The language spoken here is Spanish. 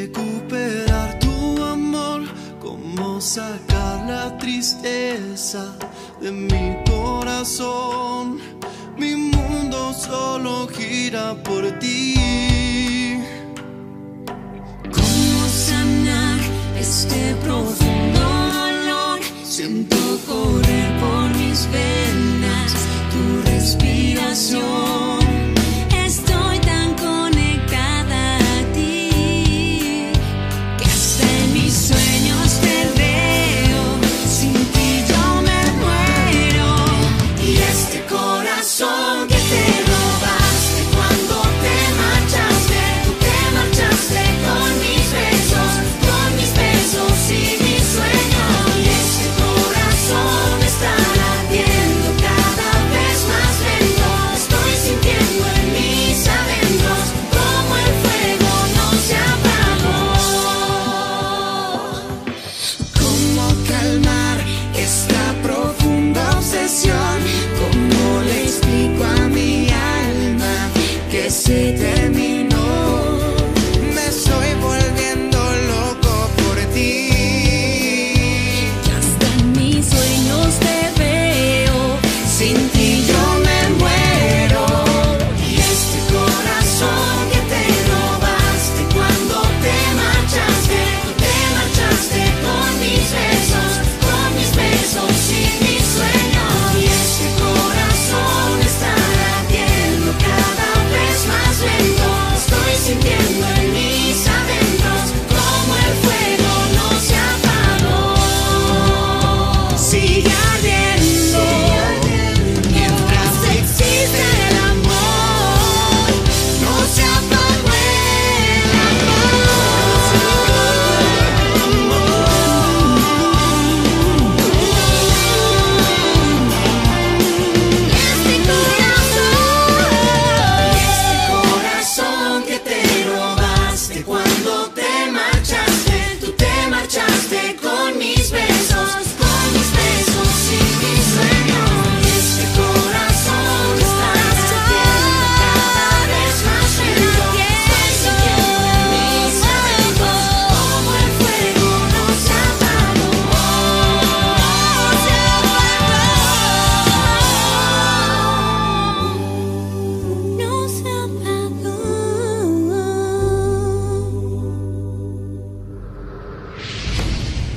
Recuperar tu amor, como sacar la tristeza de mi corazón. Mi mundo solo gira por ti. ¿Cómo sanar este profundo dolor? Siento correr por mis venas.